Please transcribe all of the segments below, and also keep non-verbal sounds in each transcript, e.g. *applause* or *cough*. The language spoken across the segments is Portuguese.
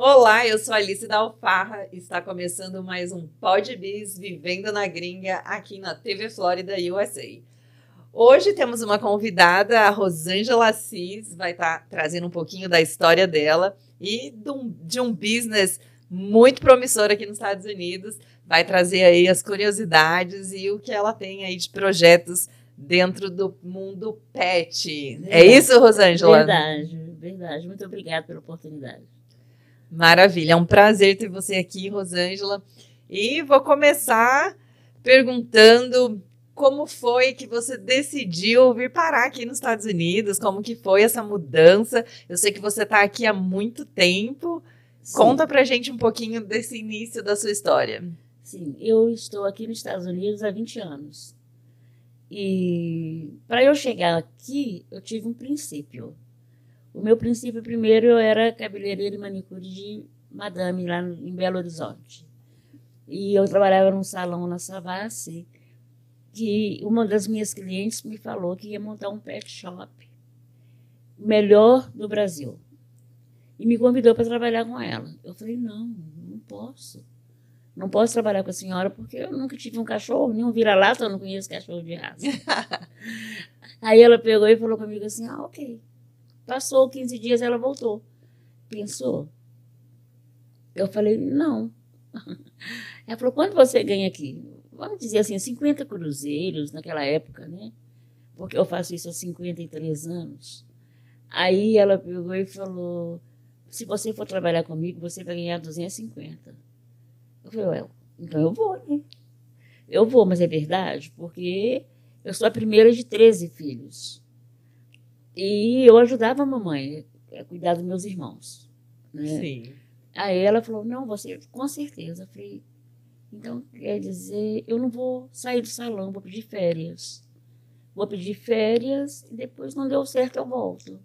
Olá, eu sou Alice da Alfarra está começando mais um Podbiz Vivendo na Gringa aqui na TV Flórida USA. Hoje temos uma convidada, a Rosângela Assis, vai estar tá trazendo um pouquinho da história dela e de um, de um business muito promissor aqui nos Estados Unidos. Vai trazer aí as curiosidades e o que ela tem aí de projetos dentro do mundo pet. É verdade. É isso, Rosângela? Verdade, verdade. Muito obrigada pela oportunidade. Maravilha, é um prazer ter você aqui, Rosângela. E vou começar perguntando como foi que você decidiu vir parar aqui nos Estados Unidos, como que foi essa mudança. Eu sei que você está aqui há muito tempo. Sim. Conta pra gente um pouquinho desse início da sua história. Sim, eu estou aqui nos Estados Unidos há 20 anos. E para eu chegar aqui, eu tive um princípio. O meu princípio primeiro eu era cabeleireira e manicure de madame lá em Belo Horizonte. E eu trabalhava num salão na Savassi, que uma das minhas clientes me falou que ia montar um pet shop melhor do Brasil. E me convidou para trabalhar com ela. Eu falei, não, não posso. Não posso trabalhar com a senhora porque eu nunca tive um cachorro, nem um vira-lata, eu não conheço cachorro de raça. *laughs* Aí ela pegou e falou comigo assim, ah, ok. Passou 15 dias, ela voltou. Pensou? Eu falei, não. *laughs* Ela falou, quanto você ganha aqui? Vamos dizer assim, 50 cruzeiros naquela época, né? Porque eu faço isso há 53 anos. Aí ela pegou e falou, se você for trabalhar comigo, você vai ganhar 250. Eu falei, well, então eu vou, né? Eu vou, mas é verdade, porque eu sou a primeira de 13 filhos. E eu ajudava a mamãe a cuidar dos meus irmãos. Né? Sim. Aí ela falou, não, você, com certeza. Eu falei, então quer dizer, eu não vou sair do salão, vou pedir férias. Vou pedir férias e depois, não deu certo, eu volto.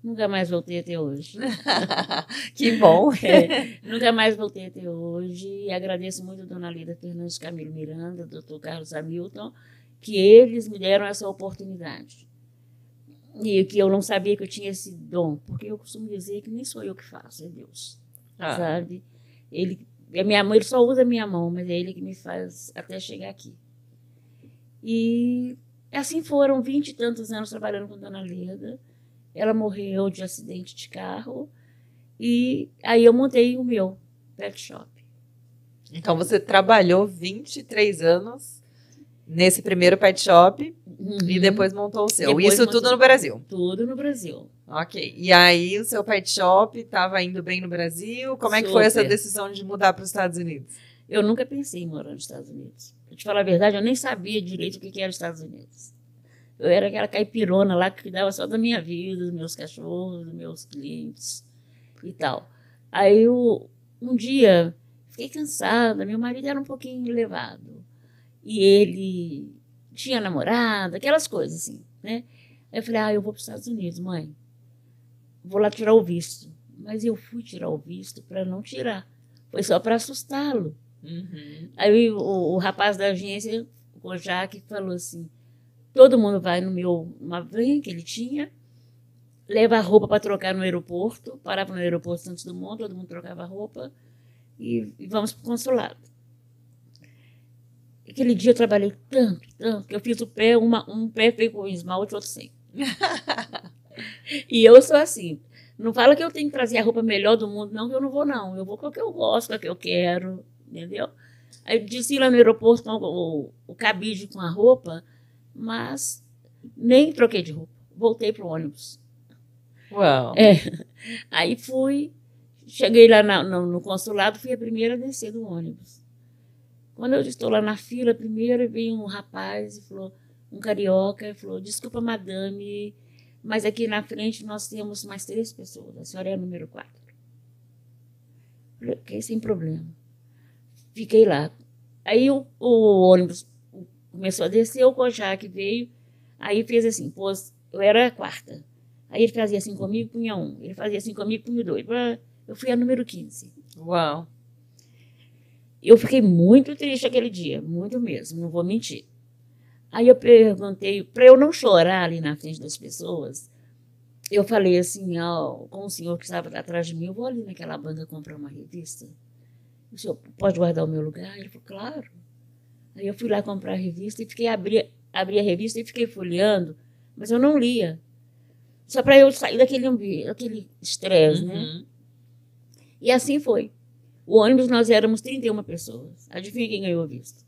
Nunca mais voltei até hoje. *laughs* que bom! *laughs* É, nunca mais voltei até hoje. E agradeço muito a dona Lida Fernandes Camilo Miranda, doutor Carlos Hamilton, que eles me deram essa oportunidade. E que eu não sabia que eu tinha esse dom, porque eu costumo dizer que nem sou eu que faço, é Deus. Ah. Sabe? Ele, a minha mão, ele só usa a minha mão, mas é ele que me faz até chegar aqui. E assim foram vinte e tantos anos trabalhando com Dona Leda. Ela morreu de acidente de carro. E aí eu montei o meu pet shop. Então você trabalhou 23 anos nesse primeiro pet shop uhum. e depois montou o seu. Depois Isso tudo no Brasil? Tudo no Brasil. Ok. E aí o seu pet shop estava indo bem no Brasil? Como é que foi essa decisão de mudar para os Estados Unidos? Eu nunca pensei em morar nos Estados Unidos. Pra te falar a verdade, eu nem sabia direito o que era os Estados Unidos. Eu era aquela caipirona lá que cuidava só da minha vida, dos meus cachorros, dos meus clientes e tal. Aí eu, um dia fiquei cansada, meu marido era um pouquinho elevado e ele tinha namorada, aquelas coisas assim, né? Aí eu falei, ah, eu vou para os Estados Unidos, mãe. Vou lá tirar o visto. Mas eu fui tirar o visto para não tirar. Foi só para assustá-lo. Uhum. Aí o, o, rapaz da agência, o Kojak, falou assim, todo mundo vai no meu, uma van que ele tinha, leva a roupa para trocar no aeroporto, parava no aeroporto Santos Dumont, todo mundo trocava a roupa e, e vamos para o consulado. Aquele dia eu trabalhei tanto, tanto, que eu fiz o pé, uma, um pé feito com esmalte, outro sem. e eu sou assim. Não fala que eu tenho que trazer a roupa melhor do mundo, não, que eu não vou, não. Eu vou com o que eu gosto, com o que eu quero, entendeu? Aí eu disse lá no aeroporto com o, o cabide com a roupa, mas nem troquei de roupa. Voltei para o ônibus. Uau! É. Aí fui, cheguei lá na, no, no consulado, fui a primeira a descer do ônibus. Quando eu estou lá na fila, primeiro veio um rapaz e falou, um carioca, e falou, desculpa, madame, mas aqui na frente nós temos mais três pessoas, a senhora é a número quatro. Falei, ok, sem problema. Fiquei lá. Aí o, o ônibus começou a descer, o Kojak veio, aí fez assim, pôs, eu era a quarta. Aí ele fazia assim comigo, punha um. Ele fazia assim comigo, punha dois. Eu fui a número 15. Uau! Eu fiquei muito triste aquele dia, muito mesmo, não vou mentir. Aí eu perguntei, para eu não chorar ali na frente das pessoas, eu falei assim ao, com o senhor que estava atrás de mim, eu vou ali naquela banca comprar uma revista. O senhor pode guardar o meu lugar? Ele falou, claro. Aí eu fui lá comprar a revista e fiquei abri, abri a revista e fiquei folheando, mas eu não lia. Só para eu sair daquele ambiente, daquele estresse, né? Uhum. E assim foi. O ônibus nós éramos 31 pessoas. Adivinha quem ganhou a vista?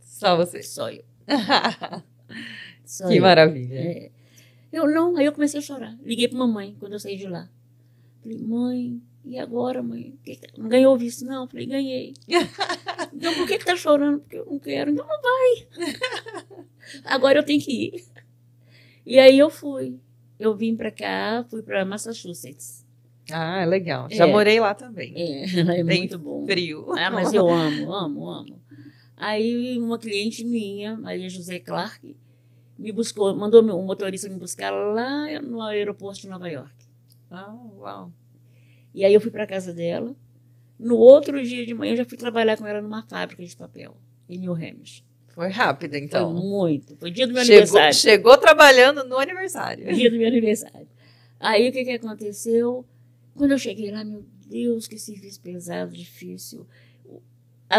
Só você. Só eu. *laughs* Só que eu. maravilha. É. Eu não, aí eu comecei a chorar. Liguei para mamãe quando eu saí de lá. Falei, mãe, e agora, mãe? Que- Não ganhou o visto? Não, falei, ganhei. *laughs* então por que, que tá chorando? Porque eu não quero. Então não vai. *laughs* agora eu tenho que ir. E aí eu fui. Eu vim para cá, fui para Massachusetts. Ah, legal. Já É. morei lá também. É, *laughs* é Bem muito bom. Frio. Ah, mas eu amo, amo, amo. Aí uma cliente minha, Maria José Clark, me buscou, mandou um motorista me buscar lá no aeroporto de Nova York. Ah, uau. E aí eu fui para casa dela. No outro dia de manhã eu já fui trabalhar com ela numa fábrica de papel, em New Hampshire. Foi rápido, Foi então. muito. Foi dia do meu Chegou, aniversário. chegou trabalhando no aniversário. Foi dia do meu aniversário. Aí o que, que aconteceu? Quando eu cheguei lá, meu Deus, que serviço pesado, difícil.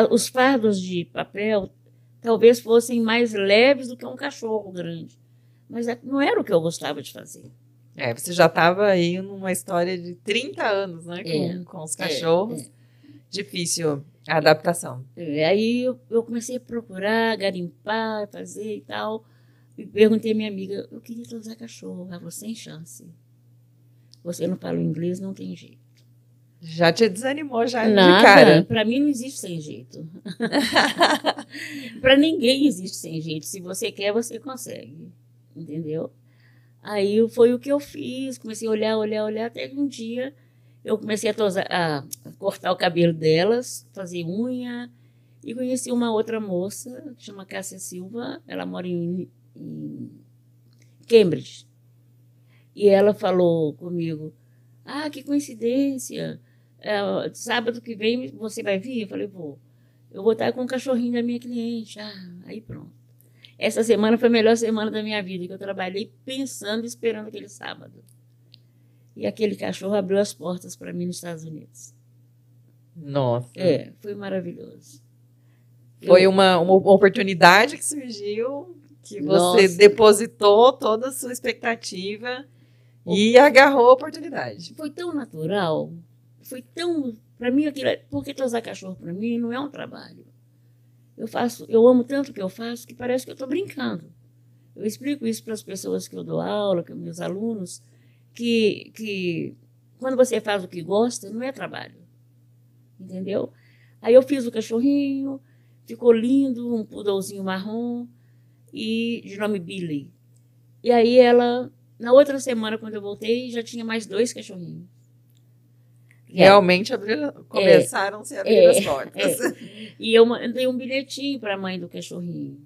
Os fardos de papel talvez fossem mais leves do que um cachorro grande. Mas é- não era o que eu gostava de fazer. É, você já estava aí numa história de 30 anos, né? Com, É, com os é, cachorros. Difícil a adaptação. É, Aí eu, eu comecei a procurar, garimpar, fazer e tal. E perguntei à minha amiga, eu queria usar cachorro. Ela falou, sem chance. Você não fala inglês, não tem jeito. Já te desanimou já Nada, de cara. Para mim não existe sem jeito. *laughs* para ninguém existe sem jeito. Se você quer, você consegue. Entendeu? Aí foi o que eu fiz. Comecei a olhar, olhar, olhar. Até que um dia eu comecei a, tosar- a cortar o cabelo delas, fazer unha. E conheci uma outra moça, que chama Cássia Silva. Ela mora em, em Cambridge. E ela falou comigo: Ah, que coincidência! É, sábado que vem você vai vir? Eu falei: Vou. Eu vou estar com o cachorrinho da minha cliente. Ah, aí pronto. Essa semana foi a melhor semana da minha vida, que eu trabalhei pensando e esperando aquele sábado. E aquele cachorro abriu as portas para mim nos Estados Unidos. Nossa. É, foi maravilhoso. Foi Eu- uma, uma oportunidade que surgiu, que você Nossa. depositou toda a sua expectativa e agarrou a oportunidade. foi tão natural, foi tão para mim aquilo, é- porque tosar cachorro para mim não é um trabalho. Eu faço, eu amo tanto o que eu faço que parece que eu estou brincando. Eu explico isso para as pessoas que eu dou aula, que meus alunos, que que quando você faz o que gosta, não é trabalho. Entendeu? Aí eu fiz o cachorrinho, ficou lindo, um poodlezinho marrom e de nome Billy. E aí ela na outra semana, quando eu voltei, já tinha mais dois cachorrinhos. Ela- Realmente abriu, começaram a se abrir é, as portas. e eu mandei um bilhetinho para a mãe do cachorrinho,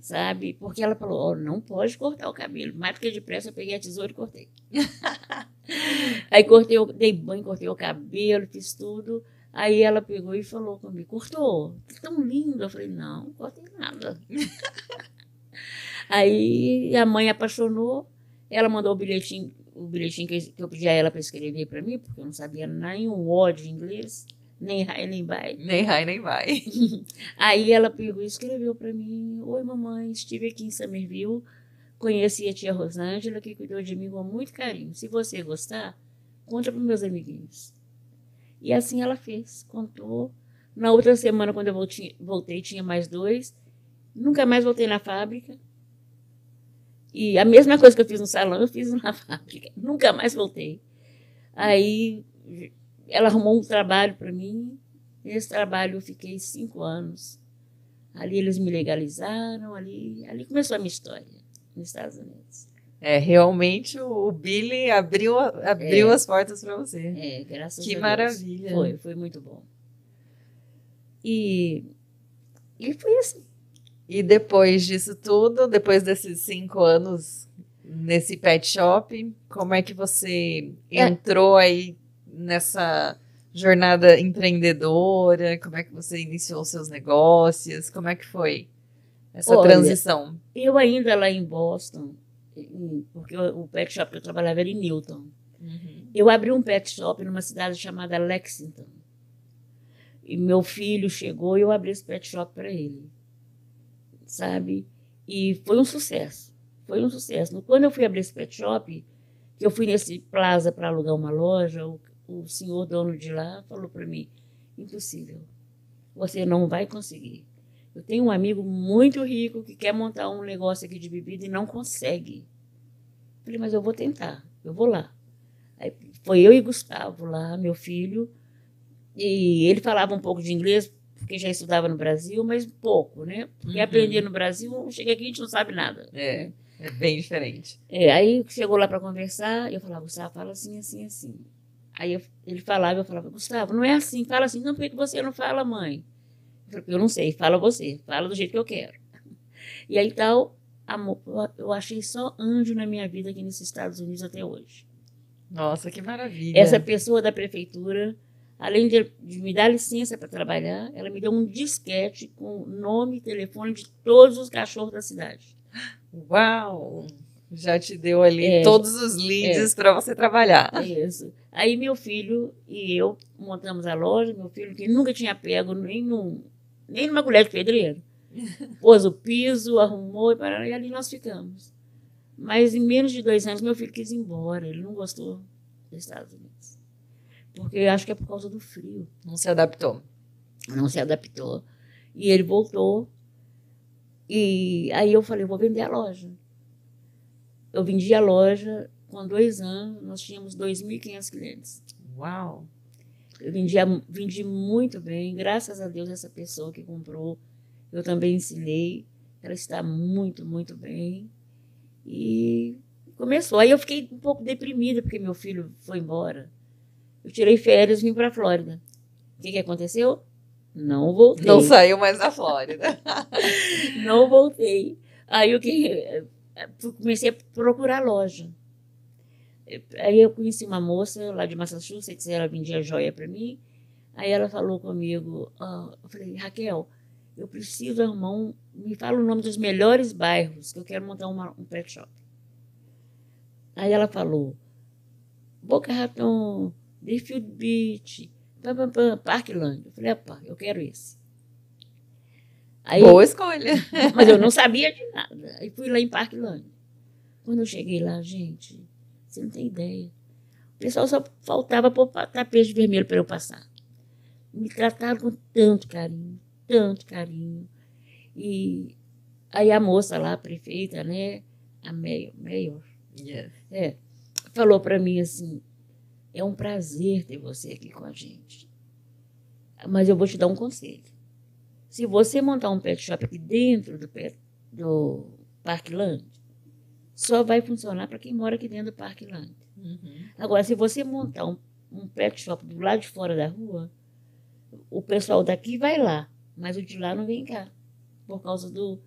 sabe? Porque ela falou: "Ó, não pode cortar o cabelo. Mais do que depressa, eu peguei a tesoura e cortei. *laughs* Aí cortei, dei banho, cortei o cabelo, fiz tudo. Aí ela pegou e falou comigo: cortou? Tá tão lindo. Eu falei: não, não cortei nada. *laughs* Aí a mãe apaixonou, ela mandou o bilhetinho, o bilhetinho que eu- pedi a ela para escrever para mim, porque eu não sabia nenhum ó de inglês, nem high nem vai. Nem vai, nem vai. *laughs* Aí ela pegou e escreveu para mim: Oi, mamãe, estive aqui em Somerville, conheci a tia Rosângela, que cuidou de mim com muito carinho. Se você gostar, conta para meus amiguinhos. E assim ela fez, contou. Na outra semana, quando eu voltei, voltei, tinha mais dois. Nunca mais voltei na fábrica. E a mesma coisa que eu fiz no salão, eu fiz na *laughs* fábrica. Nunca mais voltei. Aí ela arrumou um trabalho para mim. Nesse trabalho eu fiquei cinco anos. Ali eles me legalizaram, ali, ali começou a minha história nos Estados Unidos. É, realmente o o Billy abriu, abriu É. as portas para você. É, graças Que a Deus. maravilha. Foi, foi muito bom. E, e foi assim. E depois disso tudo, depois desses cinco anos nesse pet shop, como é que você É. entrou aí nessa jornada empreendedora? Como é que você iniciou seus negócios? Como é que foi essa Olha, transição? Eu ainda lá em Boston, porque o pet shop que eu trabalhava era em Newton. Uhum. Eu abri um pet shop numa cidade chamada Lexington. E meu filho chegou e eu abri esse pet shop para ele. Sabe? E foi um sucesso. Foi um sucesso. Quando eu fui abrir esse pet shop, que eu fui nesse plaza para alugar uma loja, o, o senhor dono de lá falou para mim: impossível. Você não vai conseguir. Eu tenho um amigo muito rico que quer montar um negócio aqui de bebida e não consegue. Falei, mas eu vou tentar, eu vou lá. Aí foi eu e Gustavo lá, meu filho, e ele falava um pouco de inglês, porque já estudava no Brasil, mas pouco, né? Porque uhum. aprender no Brasil, chega aqui a gente não sabe nada. É, é bem diferente. É, aí chegou lá para conversar, eu falava, Gustavo, fala assim, assim, assim. Aí eu, ele falava, eu falava, Gustavo, não é assim, fala assim. Não, por que você não fala, mãe? Eu, falei, eu não sei, fala você, fala do jeito que eu quero. E aí tal, amor, eu achei só anjo na minha vida aqui nos Estados Unidos até hoje. Nossa, que maravilha. Essa pessoa da prefeitura, além de, de me dar licença para trabalhar, ela me deu um disquete com nome e telefone de todos os cachorros da cidade. Uau! Já te deu ali é, todos os leads é, para você trabalhar. Isso. Aí meu filho e eu montamos a loja, meu filho que nunca tinha pego nem, num, nem numa colher de pedreiro. *laughs* Pôs o piso, arrumou e ali nós ficamos. Mas em menos de dois anos meu filho quis ir embora, ele não gostou dos Estados Unidos. Porque acho que é por causa do frio. Não se adaptou. Não se adaptou. E ele voltou. E aí eu falei, vou vender a loja. Eu vendi a loja, com dois anos, nós tínhamos 2.500 clientes. Uau! Eu vendia, vendi muito bem, graças a Deus, essa pessoa que comprou, eu também ensinei. Ela está muito, muito bem. E começou. Aí eu fiquei um pouco deprimida, porque meu filho foi embora. Eu tirei férias e vim para a Flórida. O que, que aconteceu? Não voltei. Não saiu mais da Flórida. *laughs* Não voltei. Aí eu que comecei a procurar loja. Aí eu conheci uma moça lá de Massachusetts, ela vendia joia para mim. Aí ela falou comigo, uh, eu falei, Raquel, eu preciso arrumar um, me fala o nome dos melhores bairros, que eu quero montar uma, um pet shop. Aí ela falou, Boca Raton, Deerfield Beach, pam, pam, pam, Parkland. Eu falei, opa, eu quero esse. Aí, Boa escolha. *laughs* Mas eu não *laughs* sabia de nada. Aí fui lá em Parkland. Quando eu cheguei lá, gente, você não tem ideia. O pessoal só faltava pôr tapete vermelho para eu passar. Me trataram com tanto carinho, tanto carinho. E aí a moça lá, a prefeita, né, a Mayor, Mayor yes. é, falou para mim assim, é um prazer ter você aqui com a gente. Mas eu vou te dar um conselho. Se você montar um pet shop aqui dentro do, pet, do Parkland, só vai funcionar para quem mora aqui dentro do Parkland. Uhum. Agora, se você montar um, um pet shop do lado de fora da rua, o pessoal daqui vai lá, mas o de lá não vem cá, por causa do.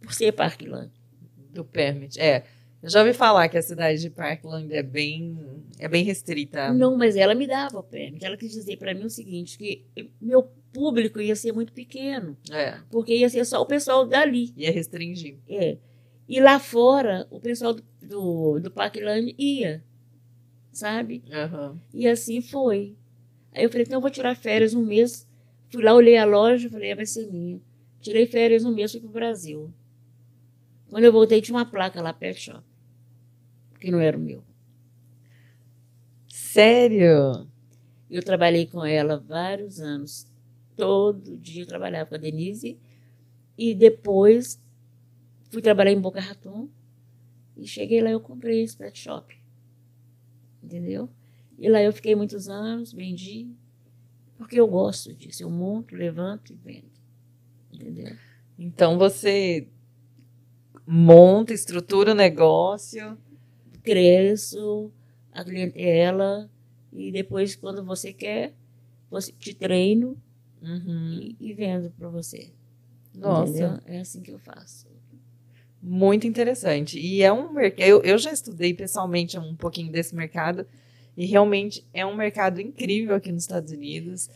por ser Parkland. Do permit. É. Eu já ouvi falar que a cidade de Parkland é bem, é bem restrita. Não, mas ela me dava o permit. Ela quis dizer para mim o seguinte, que meu público ia ser muito pequeno. É. Porque ia ser só o pessoal dali. Ia restringir. É. E lá fora, o pessoal do, do, do Parkland ia, sabe? Uhum. E assim foi. Aí eu falei, então eu vou tirar férias um mês. Fui lá, olhei a loja, falei, ah, vai ser minha. Tirei férias um mês, fui pro Brasil. Quando eu voltei, tinha uma placa lá, pet shop. Que não era o meu. Sério? Eu trabalhei com ela vários anos. Todo dia eu trabalhava com a Denise. E depois fui trabalhar em Boca Raton. E cheguei lá eu comprei esse pet shop. Entendeu? E lá eu fiquei muitos anos, vendi. Porque eu gosto disso. Eu monto, levanto e vendo. Entendeu? Então você monta, estrutura o negócio. Cresço a clientela e depois, quando você quer, você te treino uhum. e, e, vendo para você. Nossa. Entendeu? É assim que eu faço. Muito interessante. E é um mercado. Eu, eu já estudei pessoalmente um pouquinho desse mercado. E realmente é um mercado incrível aqui nos Estados Unidos.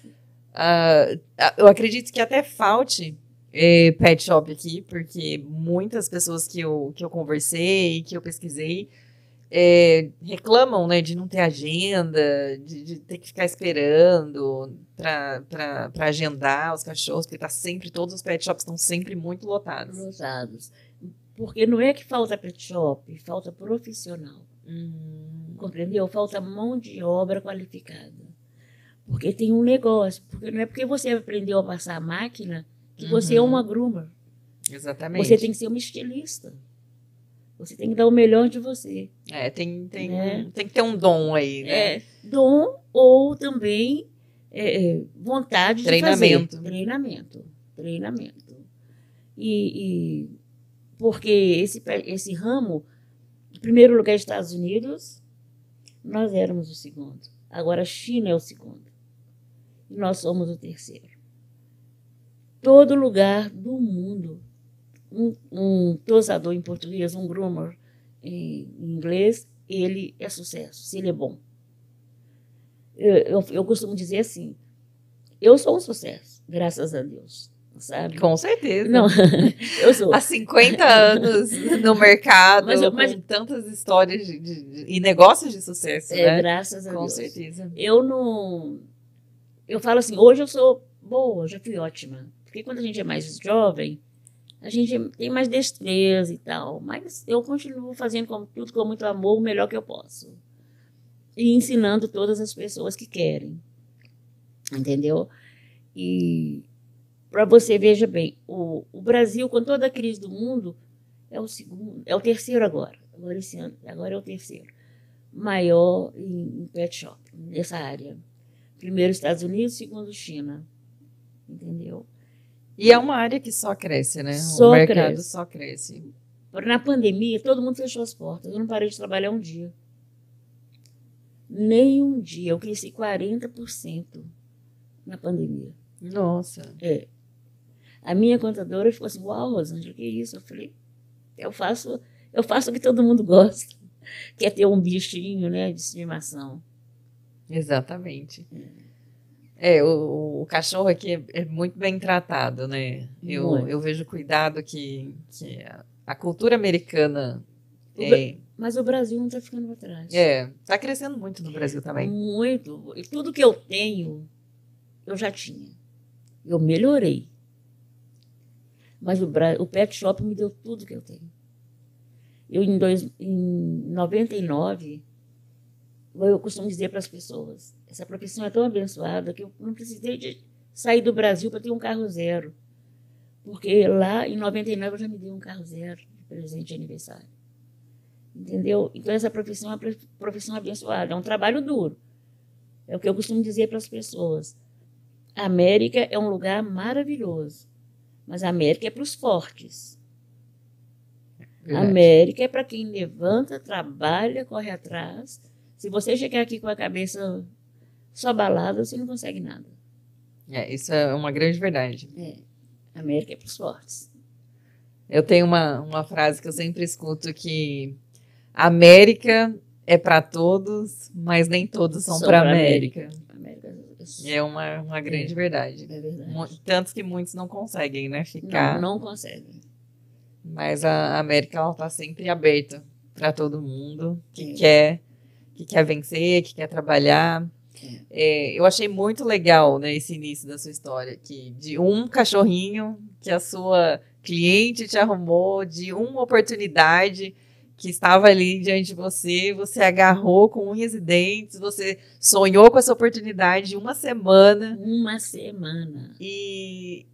Uh, eu acredito que até falte é, pet shop aqui, porque muitas pessoas que eu, que eu conversei, que eu pesquisei, é, reclamam né, de não ter agenda, de, de ter que ficar esperando para agendar os cachorros, porque tá sempre, todos os pet shops estão sempre muito lotados. Lotados. Porque não é que falta pet shop, falta profissional. Hum. Compreendeu? Falta mão de obra qualificada. Porque tem um negócio. Porque não é porque você aprendeu a passar a máquina que uhum. você é uma groomer. Exatamente. Você tem que ser uma estilista. Você tem que dar o melhor de você. É, tem, tem, né? tem que ter um dom aí, né? É, dom ou também é, é vontade Treinamento. de fazer. Treinamento. Treinamento. E, e porque esse, esse ramo, em primeiro lugar, Estados Unidos, nós éramos o segundo. Agora a China é o segundo. E nós somos o terceiro. Todo lugar do mundo um, um tosador em português, um groomer em, inglês, ele é sucesso, se ele é bom. Eu, eu, eu, costumo dizer assim, eu sou um sucesso, graças a Deus. Sabe? Com certeza. Não, *laughs* eu sou. Há 50 anos no mercado, mas, eu, mas, com tantas histórias de, de, de, e negócios de sucesso. É, né? graças a com Deus. Com certeza. Eu não. Eu falo assim, hoje eu sou boa, já fui ótima. Porque quando a gente é mais jovem, a gente tem mais destreza e tal, mas eu continuo fazendo com, tudo com muito amor, o melhor que eu posso. E ensinando todas as pessoas que querem. Entendeu? E para você, veja bem, o, o Brasil, com toda a crise do mundo, é o segundo, é o terceiro agora. Agora esse ano, agora é o terceiro. Maior em, em pet shop, nessa área. Primeiro Estados Unidos, segundo China. Entendeu? E é uma área que só cresce, né? Só o mercado cresce. só cresce. Na pandemia, todo mundo fechou as portas. Eu não parei de trabalhar um dia. Nem um dia. Eu cresci 40% na pandemia. Nossa. É. A minha contadora ficou assim, uau, Rosângela, que isso? Eu falei, eu faço, eu faço o que todo mundo gosta. *laughs* Que é ter um bichinho, né, de estimação. Exatamente. É. É, o, o cachorro aqui é, é, muito bem tratado, né? Eu, eu vejo o cuidado que, que a, a cultura americana. É, mas o Brasil não está ficando para trás. É, está crescendo muito no Brasil também. Muito. E tudo que eu tenho, eu já tinha. Eu melhorei. Mas o, o pet shop me deu tudo que eu tenho. Eu, em, dois, em 99, eu costumo dizer para as pessoas: essa profissão é tão abençoada que eu não precisei de sair do Brasil para ter um carro zero. Porque lá em 99 eu já me dei um carro zero de presente de aniversário. Entendeu? Então essa profissão é uma profissão abençoada, é um trabalho duro. É o que eu costumo dizer para as pessoas. A América é um lugar maravilhoso, mas a América é para os fortes. A América é para quem levanta, trabalha, corre atrás se você chegar aqui com a cabeça só balada, você não consegue nada. É, isso é uma grande verdade. É. América é para os fortes. Eu tenho uma, uma frase que eu sempre escuto que América é para todos, mas nem todos são para América. América. É uma, uma grande é, verdade. É verdade. Tanto que muitos não conseguem, né? Ficar. Não, não conseguem. Mas a América ela tá sempre aberta para todo mundo que é. quer que quer vencer, que quer trabalhar. É, eu achei muito legal né, esse início da sua história, que de um cachorrinho que a sua cliente te arrumou, de uma oportunidade que estava ali diante de você, você agarrou com unhas e dentes, você sonhou com essa oportunidade uma semana. Uma semana. E,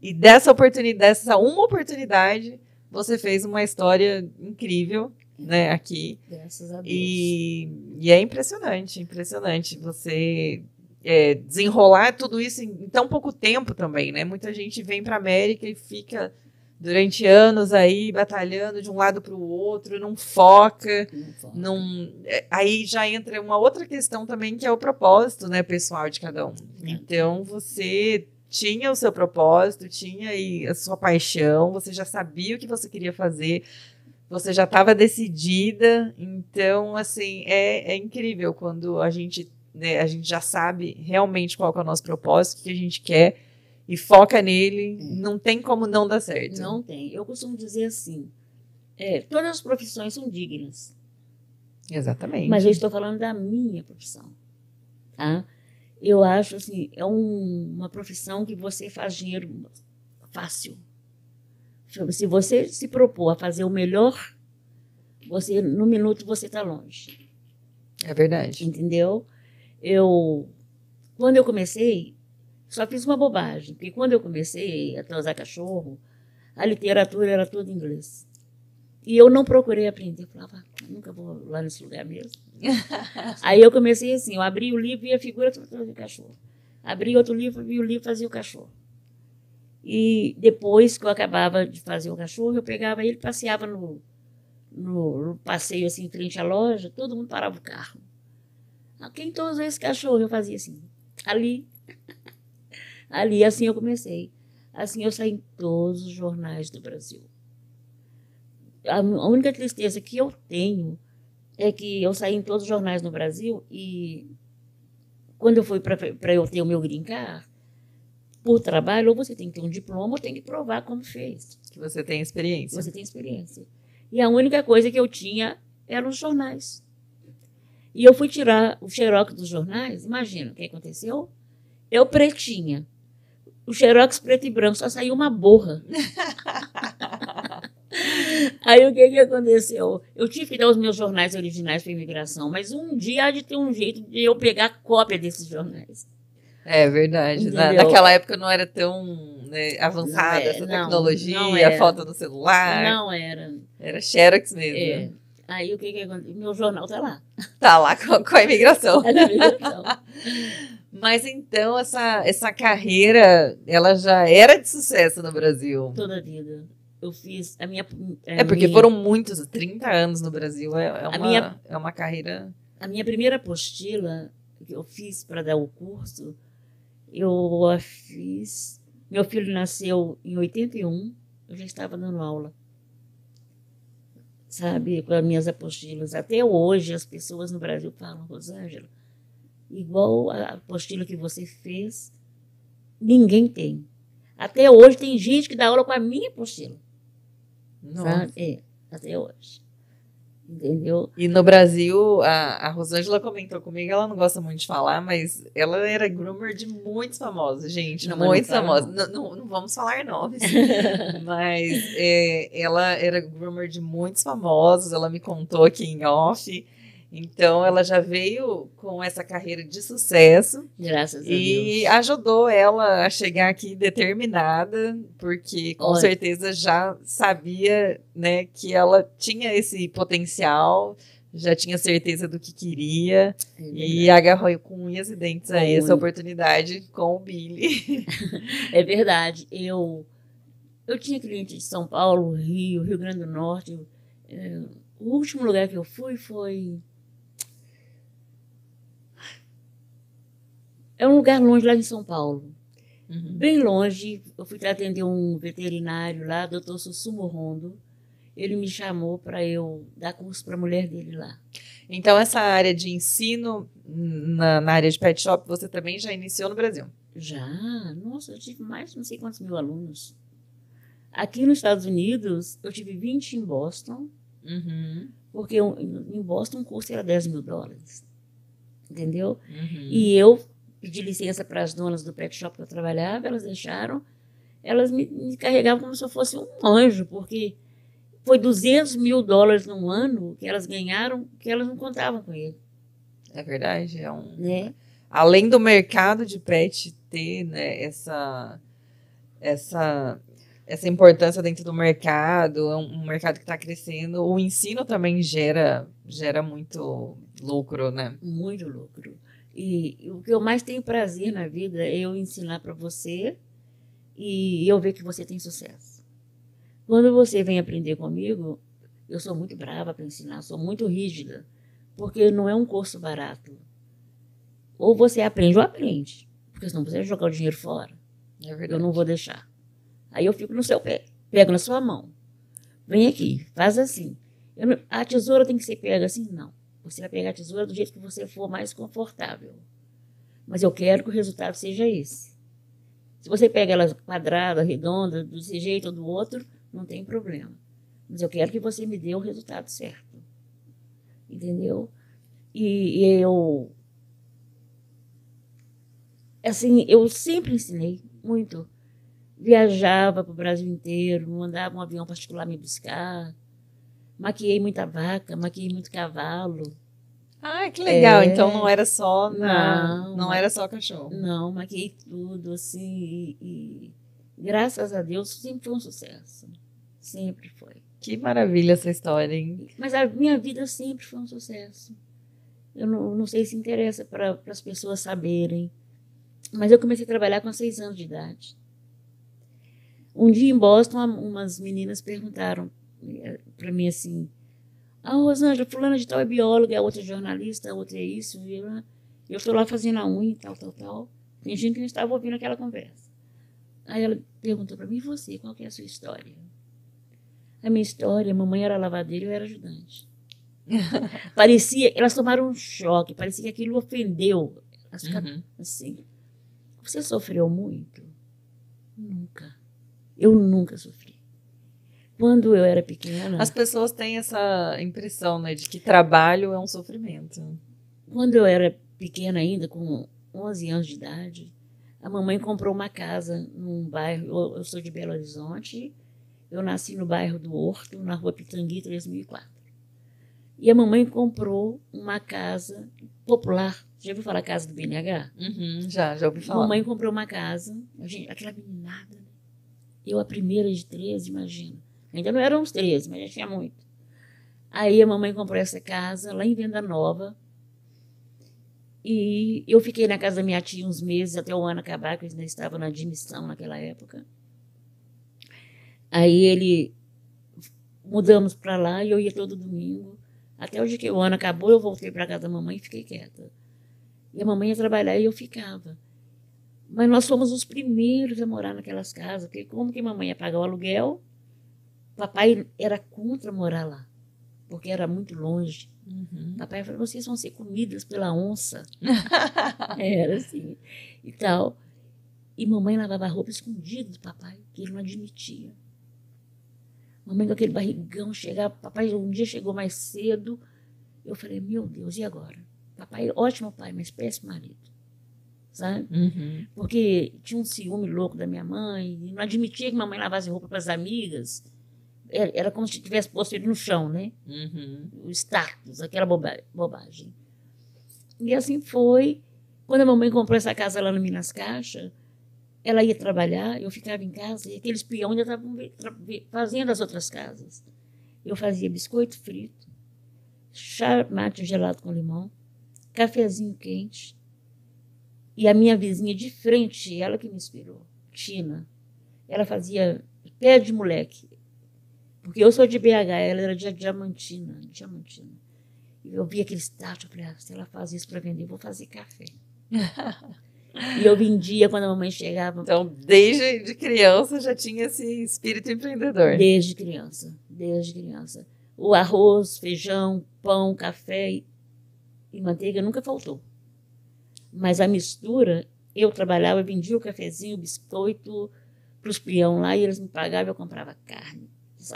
e dessa oportunidade, dessa uma oportunidade, você fez uma história incrível né, aqui. Graças a Deus. E, e é impressionante, impressionante você é, desenrolar tudo isso em, em, tão pouco tempo também, né? Muita gente vem para América e fica durante anos aí batalhando de um lado para o outro, não foca, não, foca. não é, aí já entra uma outra questão também que é o propósito, né, pessoal de cada um. É. Então você tinha o seu propósito, tinha aí a sua paixão, você já sabia o que você queria fazer, você já estava decidida, então assim é, é incrível quando a gente né, a gente já sabe realmente qual é o nosso propósito, o que a gente quer e foca nele, é. não tem como não dar certo. Não tem. Eu costumo dizer assim: é, todas as profissões são dignas. Exatamente. Mas eu estou falando da minha profissão. Tá? Eu acho assim, é um, uma profissão que você faz dinheiro fácil. Se você se propor a fazer o melhor, você no minuto você está longe. É verdade. Entendeu? Eu quando eu comecei, só fiz uma bobagem, porque quando eu comecei a usar cachorro, a literatura era toda em inglês. E eu não procurei aprender. Eu falava, ah, nunca vou lá nesse lugar mesmo. *laughs* Aí eu comecei assim, eu abri o livro e a figura toda do cachorro. Abri outro livro, vi o livro e fazia o cachorro. E depois que eu acabava de fazer o cachorro, eu pegava ele, passeava no, no, no passeio assim, em frente à loja, todo mundo parava o carro. Quem todos esse cachorro? Eu fazia assim, ali. *laughs* Ali, assim eu comecei. Assim eu saí em todos os jornais do Brasil. A única tristeza que eu tenho é que eu saí em todos os jornais no Brasil e quando eu fui para eu ter o meu green card, por trabalho, ou você tem que ter um diploma ou tem que provar como fez. Que você tem experiência. Você tem experiência. E a única coisa que eu tinha eram os jornais. E eu fui tirar o xerox dos jornais, imagina o que aconteceu? Eu pretinha. O xerox preto e branco, só saiu uma borra. *laughs* Aí o que, que aconteceu? Eu tive que dar os meus jornais originais para imigração, mas um dia há de ter um jeito de eu pegar cópia desses jornais. É verdade. Na, naquela época não era tão né, avançada é, essa tecnologia, não, não foto no celular. Não era. Era Xerox mesmo. É. Aí o que que aconteceu? Meu jornal tá lá. *laughs* Tá lá com, com a imigração. *laughs* É imigração. *laughs* Mas então essa, essa carreira, ela já era de sucesso no Brasil. Toda a vida. Eu fiz a minha. A é porque minha, foram muitos, 30 anos no Brasil. É, é, uma, minha, é uma carreira. A minha primeira apostila que eu fiz para dar o curso, eu a fiz. Meu filho nasceu em 81, eu já estava dando aula sabe, com as minhas apostilas. Até hoje as pessoas no Brasil falam, Rosângela, igual a apostila que você fez, ninguém tem. Até hoje tem gente que dá aula com a minha apostila. Nossa. Sabe? É, até hoje. Entendeu? E no Brasil, a, a Rosângela comentou comigo, ela não gosta muito de falar, mas ela era groomer de muitos famosos, gente. Não, muitos famosos. Não, não, não, vamos falar nomes. *laughs* mas é, ela era groomer de muitos famosos, ela me contou aqui em off. Então, ela já veio com essa carreira de sucesso. Graças a Deus. E ajudou ela a chegar aqui determinada, porque com Olha. certeza já sabia né, que ela tinha esse potencial, já tinha certeza do que queria. É e agarrou com unhas e dentes aí essa oportunidade com o Billy. *laughs* é verdade. Eu, eu tinha cliente de São Paulo, Rio, Rio Grande do Norte. É, o último lugar que eu fui foi É um lugar longe lá em São Paulo. Uhum. Bem longe. Eu fui atender um veterinário lá, doutor Sussumo Rondo. Ele me chamou para eu dar curso para a mulher dele lá. Então, essa área de ensino na, na, área de pet shop, você também já iniciou no Brasil? Já. Nossa, eu tive mais de não sei quantos mil alunos. Aqui nos Estados Unidos, eu tive 20 em Boston. Uhum. Porque eu, em Boston, o curso era 10 mil dólares. Entendeu? Uhum. E eu pedi licença para as donas do pet shop que eu trabalhava, elas deixaram. Elas me, me carregavam como se eu fosse um anjo, porque foi 200 mil dólares no ano que elas ganharam, que elas não contavam com ele. É verdade, é um... Né? Além do mercado de pet ter né, essa, essa, essa importância dentro do mercado, é um, um mercado que está crescendo, o ensino também gera, gera muito lucro, né? Muito lucro. E o que eu mais tenho prazer na vida é eu ensinar para você e eu ver que você tem sucesso. Quando você vem aprender comigo, eu sou muito brava para ensinar, sou muito rígida, porque não é um curso barato. Ou você aprende ou aprende, porque senão você vai jogar o dinheiro fora. É eu não vou deixar. Aí eu fico no seu pé, pego na sua mão. Vem aqui, faz assim. Não, a tesoura tem que ser pega assim? Não. Você vai pegar a tesoura do jeito que você for mais confortável. Mas eu quero que o resultado seja esse. Se você pega ela quadrada, redonda, desse jeito ou do outro, não tem problema. Mas eu quero que você me dê o resultado certo. Entendeu? E, e eu. Assim, eu sempre ensinei muito. Viajava para o Brasil inteiro, mandava um avião particular me buscar. Maquiei muita vaca, maquiei muito cavalo. Ah, que legal. É. Então não era só na... Não, não era só cachorro. Não, maquiei tudo, assim, e, e graças a Deus sempre foi um sucesso. Sempre foi. Que maravilha essa história, hein? Mas a minha vida sempre foi um sucesso. Eu não, não sei se interessa para as pessoas saberem, mas eu comecei a trabalhar com seis anos de idade. Um dia em Boston, uma- umas meninas perguntaram para mim assim: Ah, Rosângela, fulana de tal é bióloga, a outra é jornalista, a outra é isso. e Eu estou lá fazendo a unha e tal, tal, tal. Gente que não estava ouvindo aquela conversa. Aí ela perguntou para mim: E você, qual que é a sua história? A minha história, a mamãe era lavadeira e eu era ajudante. *laughs* parecia, elas tomaram um choque, parecia que aquilo ofendeu. Elas ficaram Uhum. assim. Você sofreu muito? Nunca. Eu nunca sofri. Quando eu era pequena, As pessoas têm essa impressão, né, de que trabalho é um sofrimento. quando eu era pequena ainda, com 11 anos de idade, a mamãe comprou uma casa num bairro, eu, sou de Belo Horizonte, eu nasci no bairro do Horto, na rua Pitangui, 3004. E a mamãe comprou uma casa popular. Já ouviu falar casa do BNH? Uhum, já, já ouvi A falar. mamãe comprou uma casa, a gente, aquela meninada, né? Eu, a primeira de 13, imagina. Ainda não eram uns 13, mas já tinha muito. Aí a mamãe comprou essa casa lá em Venda Nova. E eu fiquei na casa da minha tia uns meses, até o ano acabar, que eu ainda estava na admissão naquela época. Aí ele. Mudamos para lá e eu ia todo domingo. Até o dia que o ano acabou, eu voltei para casa da mamãe e fiquei quieta. E a mamãe ia trabalhar e eu ficava. Mas nós fomos os primeiros a morar naquelas casas, porque como que mamãe ia pagar o aluguel, papai era contra morar lá, porque era muito longe. Uhum. Papai falou, vocês vão ser comidas pela onça. *laughs* era assim, e tal. E mamãe lavava roupa escondida do papai, que ele não admitia. Mamãe com aquele barrigão chegava, papai um dia chegou mais cedo. Eu falei, meu Deus, e agora? Papai, ótimo pai, mas péssimo marido. Sabe? Uhum. Porque tinha um ciúme louco da minha mãe, não admitia que mamãe lavasse roupa para as amigas. Era, como se tivesse posto ele no chão, né? Uhum. O status, aquela boba- bobagem. E assim foi. Quando a mamãe comprou essa casa lá no Minas Caixa, ela ia trabalhar, eu ficava em casa, e aqueles peões ainda estavam fazendo as outras casas. Eu fazia biscoito frito, chá mate gelado com limão, cafezinho quente. E a minha vizinha de frente, ela que me inspirou, Tina, ela fazia pé de moleque. Porque eu sou de BH, ela era de Diamantina, Diamantina. E eu vi tachos, eu falei, ah, se ela faz isso para vender, eu vou fazer café. *laughs* e eu vendia quando a mamãe chegava, Então, desde de criança já tinha esse espírito empreendedor. desde criança, desde criança. O arroz, feijão, pão, café e, e manteiga nunca faltou. Mas a mistura, eu trabalhava, vendia o cafezinho, o biscoito para os peão lá, e eles me pagavam, eu comprava carne,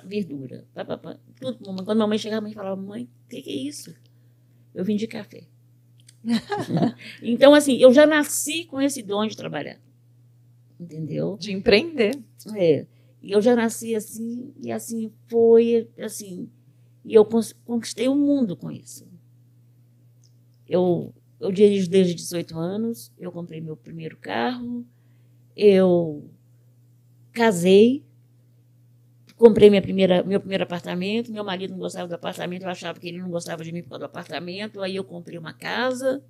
verdura, pá, pá, pá, tudo. Quando a mamãe chegava, a mãe falava, mãe, o que, que é isso? Eu vendi café. *laughs* então, assim, eu já nasci com esse dom de trabalhar. Entendeu? De empreender. É. E eu já nasci assim, e assim foi, assim, e eu conquistei o mundo com isso. Eu, eu dirijo desde 18 anos, eu comprei meu primeiro carro, eu casei, comprei minha primeira, meu primeiro apartamento, meu marido não gostava do apartamento, eu achava que ele não gostava de mim por causa do apartamento, aí eu comprei uma casa,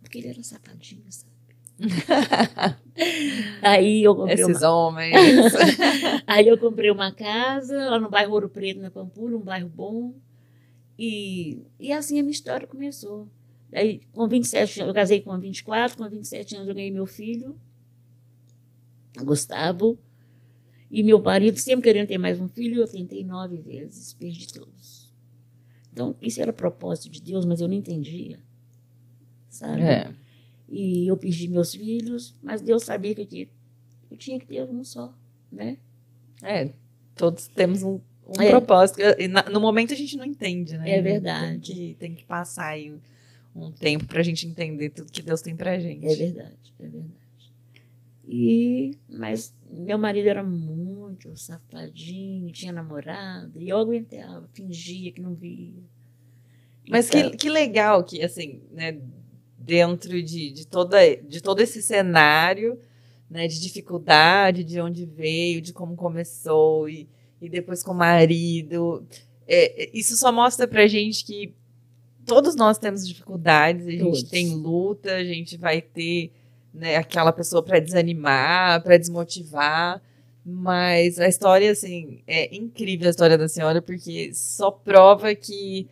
porque ele era safadinho, sabe? *laughs* aí eu comprei uma Esses homens. *laughs* Aí eu comprei uma casa lá no bairro Ouro Preto, na Pampulha, um bairro bom. E, e assim a minha história começou. Aí, com 27 anos, eu casei com 24, com 27 anos eu ganhei meu filho, Gustavo. E meu marido, sempre querendo ter mais um filho, eu tentei nove vezes, perdi todos. Então, isso era propósito de Deus, mas eu não entendia. Sabe? É. E eu perdi meus filhos, mas Deus sabia que eu tinha, Eu tinha que ter um só, né? É, todos temos um, um É. propósito. E no momento a gente não entende, né? É verdade. Tem que, tem que passar aí um, tempo pra gente entender tudo que Deus tem pra gente. É verdade, é verdade. E, mas meu marido era muito safadinho, tinha namorada, e eu aguentava, fingia que não via. Mas Então, que, que legal que, assim, né, dentro de, de, toda, de todo esse cenário, né, de dificuldade, de onde veio, de como começou, e, e depois com o marido, é, é, isso só mostra pra gente que todos nós temos dificuldades, a gente Todos. tem luta, a gente vai ter né, aquela pessoa para desanimar, para desmotivar, mas a história, assim, é incrível a história da senhora, porque só prova que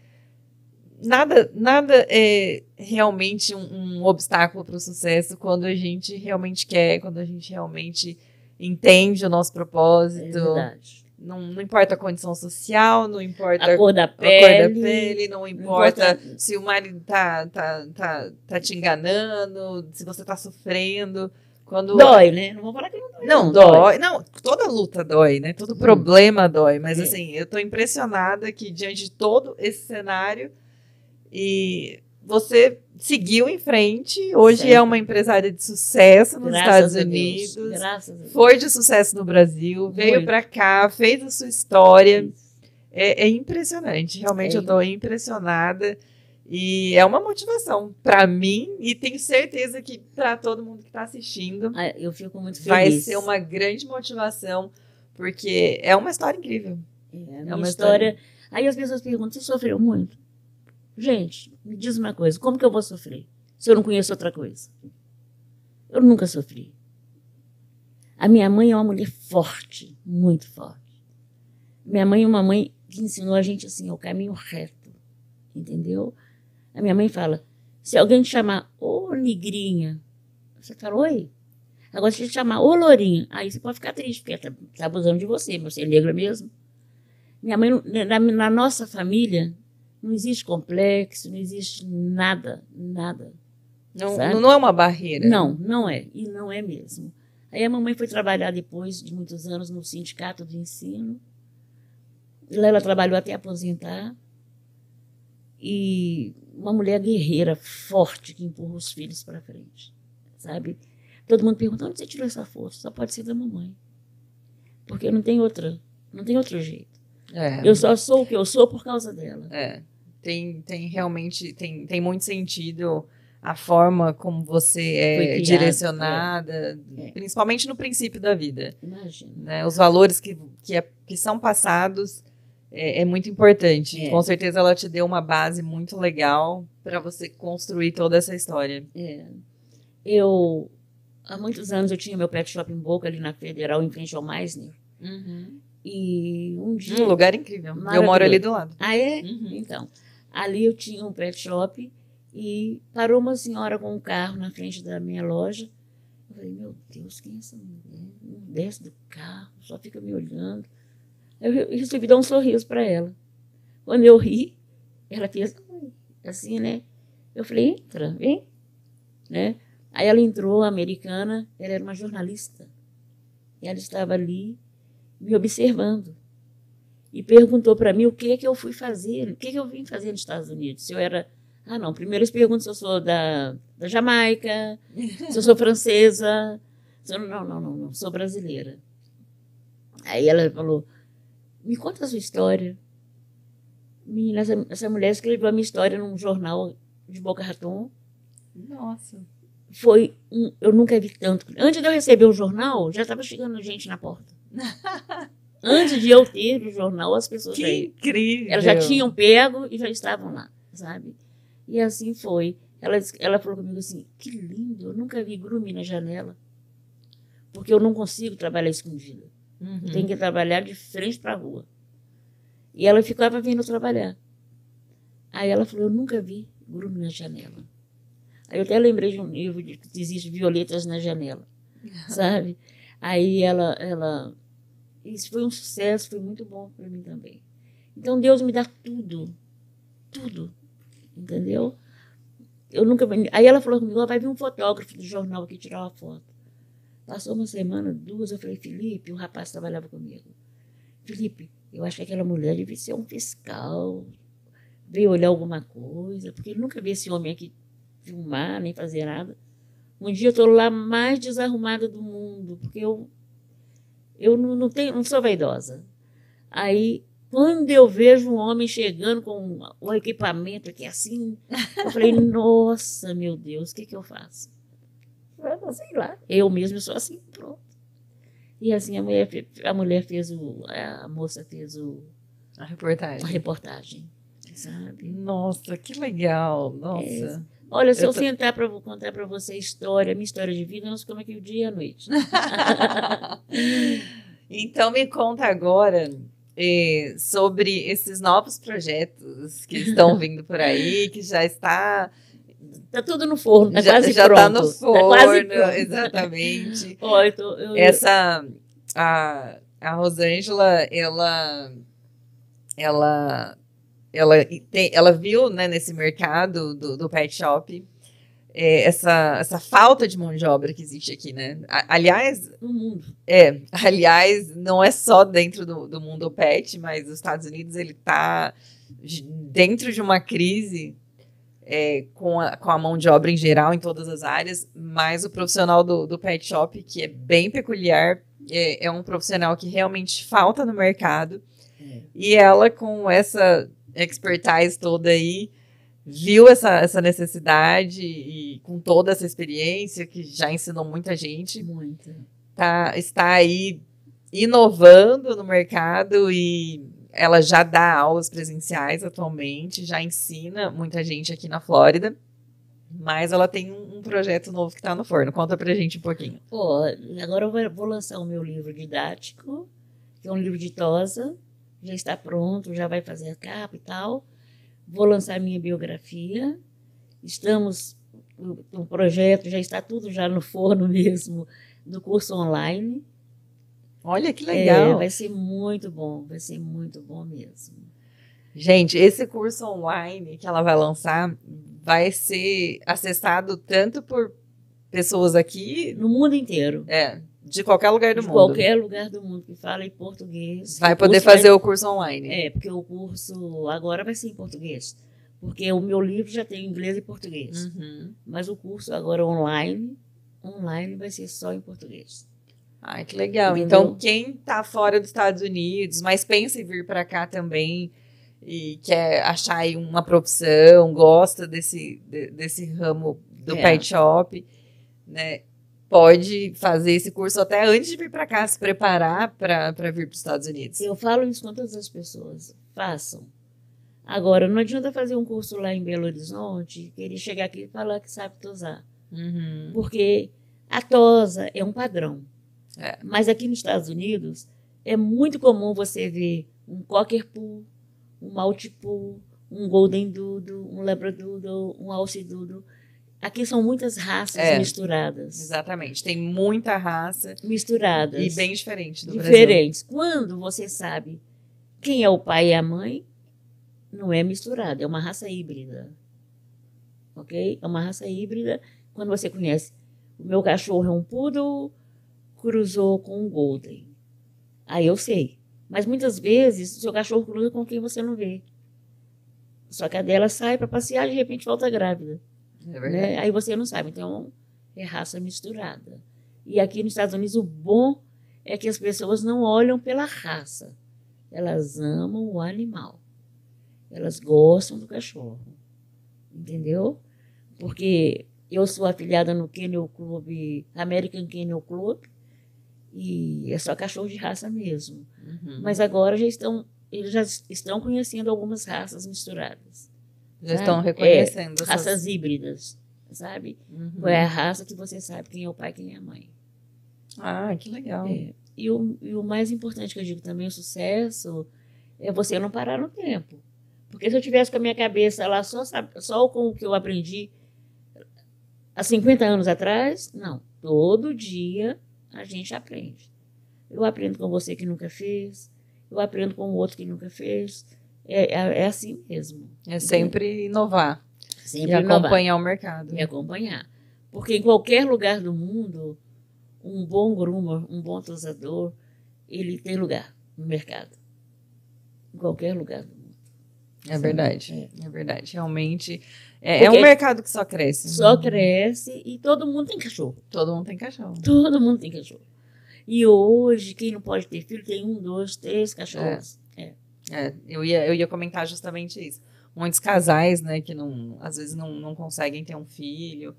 nada, nada é realmente um, um obstáculo para o sucesso quando a gente realmente quer, quando a gente realmente entende o nosso é propósito. verdade. Não, não importa a condição social, não importa A cor da pele. cor da pele, não importa importa- se o marido tá, tá, tá, tá te enganando, se você tá sofrendo. Quando Dói, né? Não vou falar que não dói. não, dói. Não, toda luta dói, né? Todo Hum. problema dói. Mas É. assim, eu tô impressionada que diante de todo esse cenário e você seguiu em frente. Hoje Sempre. é uma empresária de sucesso nos Graças Estados Unidos. Graças a Deus. Foi de sucesso no Brasil, veio Muito. pra cá, fez a sua história. É, é impressionante, realmente É. eu tô impressionada. E é uma motivação pra mim e tenho certeza que pra todo mundo que tá assistindo Ah, Eu fico muito feliz. vai ser uma grande motivação, porque é uma história incrível. É, É uma história. Aí as pessoas perguntam: você sofreu muito? Gente, me diz uma coisa: como que eu vou sofrer se eu não conheço outra coisa? Eu nunca sofri. A minha mãe é uma mulher forte, muito forte. Minha mãe é uma mãe que ensinou a gente assim, o caminho reto, entendeu? A minha mãe fala: se alguém te chamar ô negrinha, você fala oi. Agora, se te chamar ô lourinha, aí você pode ficar triste, porque tá, tá abusando de você, mas você é negra mesmo. Minha mãe, na, na nossa família, não existe complexo, não existe nada, nada. Não, Sabe? não é uma barreira. Não, não é. E não é mesmo. Aí a mamãe foi trabalhar depois de muitos anos no sindicato de ensino. Lá ela trabalhou até aposentar. E uma mulher guerreira, forte, que empurra os filhos para frente. Sabe? Todo mundo pergunta, onde você tirou essa força? Só pode ser da mamãe. Porque não tem outra, não tem outro jeito. É. Eu só sou o que eu sou por causa dela. É, tem, tem realmente, tem, tem muito sentido a forma como você é criado, direcionada, É. principalmente no princípio da vida. Imagina. Né? Os valores que, que, é- que são passados é, é muito importante. É. Com certeza ela te deu uma base muito legal para você construir toda essa história. É. Eu, há muitos anos, eu tinha meu pet shop em Boca, ali na Federal, em frente ao Meisner. E um dia... Um lugar incrível. Eu moro ali do lado. Ah, é? Uhum. Então, ali eu tinha um pet shop e parou uma senhora com um carro na frente da minha loja. Eu falei, meu Deus, quem é essa mulher? Não desce do carro, só fica me olhando. Eu re- resolvi dar um sorriso para ela. Quando eu ri, ela fez assim, né? Eu falei, entra, vem. Né? Aí ela entrou, americana, ela era uma jornalista. E ela estava ali me observando e perguntou para mim o que que eu fui fazer, o que que eu vim fazer nos Estados Unidos. Se eu era. Ah, não. Primeiro eles perguntam se eu sou da, da Jamaica, se eu sou francesa. Se eu, não, não, não, não, sou brasileira. Aí ela falou: me conta a sua história. Menina, essa, essa mulher escreveu a minha história num jornal de Boca Raton. Nossa. Foi um, eu nunca vi tanto. Antes de eu receber o jornal, já estava chegando gente na porta. *laughs* Antes de eu ter o jornal, as pessoas já Que iam. incrível. Elas já tinham pego e já estavam lá, sabe? E assim foi. Ela, ela falou comigo assim: que lindo, eu nunca vi grume na janela. Porque eu não consigo trabalhar escondida. Uhum. Eu tenho que trabalhar de frente para a rua. E ela ficava vindo trabalhar. Aí ela falou: eu nunca vi grume na janela. Aí eu até lembrei de um livro de que existe violetas na janela, sabe? Aí ela, ela. Isso foi um sucesso, foi muito bom para mim também. Então Deus me dá tudo, tudo, entendeu? Eu nunca. Aí ela falou comigo: "Ó, vai vir um fotógrafo do jornal aqui tirar uma foto. Passou uma semana, duas, eu falei, Felipe, o rapaz trabalhava comigo. Felipe, eu acho que aquela mulher devia ser um fiscal, veio olhar alguma coisa, porque ele nunca vi esse homem aqui filmar, nem fazer nada. Um dia eu estou lá mais desarrumada do mundo, porque eu, eu não, não, tenho, não sou vaidosa. Aí, quando eu vejo um homem chegando com o equipamento aqui assim, eu falei, *laughs* nossa, meu Deus, o que, que eu faço? Eu, sei lá, eu mesmo sou assim, pronto. E assim a mulher, a mulher fez o. A moça fez o. A reportagem. A reportagem. Sabe? Nossa, que legal. Nossa. É. Olha, se eu, eu tô... sentar para contar para você a história, minha história de vida, nós ficamos aqui o dia e a noite. *laughs* então me conta agora eh, sobre esses novos projetos que estão *laughs* vindo por aí, que já está Tá tudo no forno, tá já, quase já pronto. tá no forno, tá *laughs* exatamente. oh, eu tô, eu, Essa, a, a Rosângela, ela, ela, ela, tem, ela viu, né, nesse mercado do, do pet shop, é, essa, essa falta de mão de obra que existe aqui, né? Aliás, no mundo. É, *laughs* aliás, não é só dentro do, do mundo pet, mas os Estados Unidos ele está dentro de uma crise é, com, a, com a mão de obra em geral, em todas as áreas, mas o profissional do, do pet shop, que é bem peculiar, é, é um profissional que realmente falta no mercado. É. E ela, com essa expertise toda aí, viu essa, essa necessidade e com toda essa experiência, que já ensinou muita gente. Muita. Tá, está aí inovando no mercado e ela já dá aulas presenciais atualmente, já ensina muita gente aqui na Flórida. Mas ela tem um projeto novo que está no forno. Conta pra gente um pouquinho. Pô, agora eu vou lançar o meu livro didático, que é um livro de tosa. Já está pronto, já vai fazer a capa e tal. Vou lançar minha biografia. Estamos no projeto, já está tudo já no forno *laughs* mesmo, do curso online. Olha que legal. É, vai ser muito bom, vai ser muito bom mesmo. Gente, esse curso online que ela vai lançar vai ser acessado tanto por pessoas aqui. No mundo inteiro. É. De qualquer lugar do de mundo. qualquer lugar do mundo que fala em português. Vai poder fazer vai... o curso online. É, porque o curso agora vai ser em português. Porque o meu livro já tem inglês e português. Uhum. Mas o curso agora online, online vai ser só em português. Ai, que legal. Entendeu? Então, quem está fora dos Estados Unidos, mas pensa em vir para cá também e quer achar aí uma profissão, gosta desse, de, desse ramo do é. pet shop, né? Pode fazer esse curso até antes de vir para cá, se preparar para vir para os Estados Unidos. Eu falo isso com todas as pessoas. Façam. Agora, não adianta fazer um curso lá em Belo Horizonte, querer chegar aqui e falar que sabe tosar. Uhum. Porque a tosa é um padrão. É. Mas aqui nos Estados Unidos é muito comum você ver um Cocker Pool, um Maltipoo, um Golden Doodle, um Labradoodle, um Alce Doodle. Aqui são muitas raças é, misturadas. Exatamente. Tem muita raça. Misturadas. E bem diferente do Diferentes. Brasil. Quando você sabe quem é o pai e a mãe, não é misturado, é uma raça híbrida. Ok? É uma raça híbrida. Quando você conhece, o meu cachorro é um poodle, cruzou com um golden. Aí eu sei. Mas muitas vezes o seu cachorro cruza com quem você não vê. Só que a dela sai para passear e de repente volta grávida. É né? Aí você não sabe. Então é raça misturada. E aqui nos Estados Unidos o bom é que as pessoas não olham pela raça. Elas amam o animal. Elas gostam do cachorro. Entendeu? Porque eu sou afiliada no Kennel Club, American Kennel Club, e é só cachorro de raça mesmo. Uhum. Mas agora já estão, eles já estão conhecendo algumas raças misturadas. Já sabe? estão reconhecendo. É, raças híbridas, sabe? Uhum. É a raça que você sabe quem é o pai quem é a mãe. Ah, que legal. É. E, o, e o mais importante que eu digo também, o sucesso, é você não parar no tempo. Porque se eu tivesse com a minha cabeça lá só, só com o que eu aprendi há 50 anos atrás, não. Todo dia a gente aprende. Eu aprendo com você que nunca fez, eu aprendo com o outro que nunca fez. É, é, é assim mesmo. É sempre inovar. Sempre e inovar. acompanhar o mercado. E acompanhar. Porque em qualquer lugar do mundo, um bom groomer, um bom tosador, ele tem lugar no mercado. Em qualquer lugar do mundo. É verdade. É, é verdade. Realmente. É, é, um mercado que só cresce. Só cresce e todo mundo tem cachorro. Todo mundo tem cachorro. Todo mundo tem cachorro. E hoje, quem não pode ter filho tem um, dois, três cachorros. É. é. É eu, ia, eu ia comentar justamente isso. Muitos casais, né, que não, às vezes não, não conseguem ter um filho,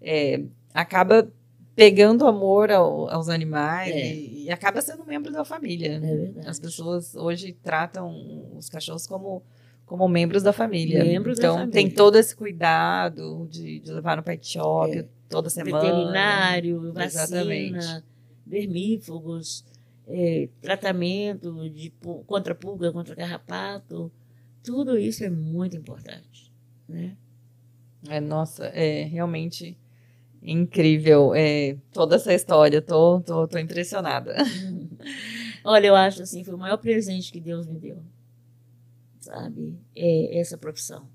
é, acaba pegando amor ao, aos animais é. e, e, acaba sendo membro da família. É As pessoas hoje tratam os cachorros como, como membros da família. Membros então da família. tem todo esse cuidado de, de levar no pet shop é. toda semana. Veterinário, vacina, Exatamente. vermífugos, é, tratamento de, contra pulga, contra carrapato. Tudo isso é muito importante. Né? É, nossa, é realmente Incrível é, toda essa história, tô, tô, tô impressionada. *laughs* Olha, eu acho assim, foi o maior presente que Deus me deu, sabe? É essa profissão.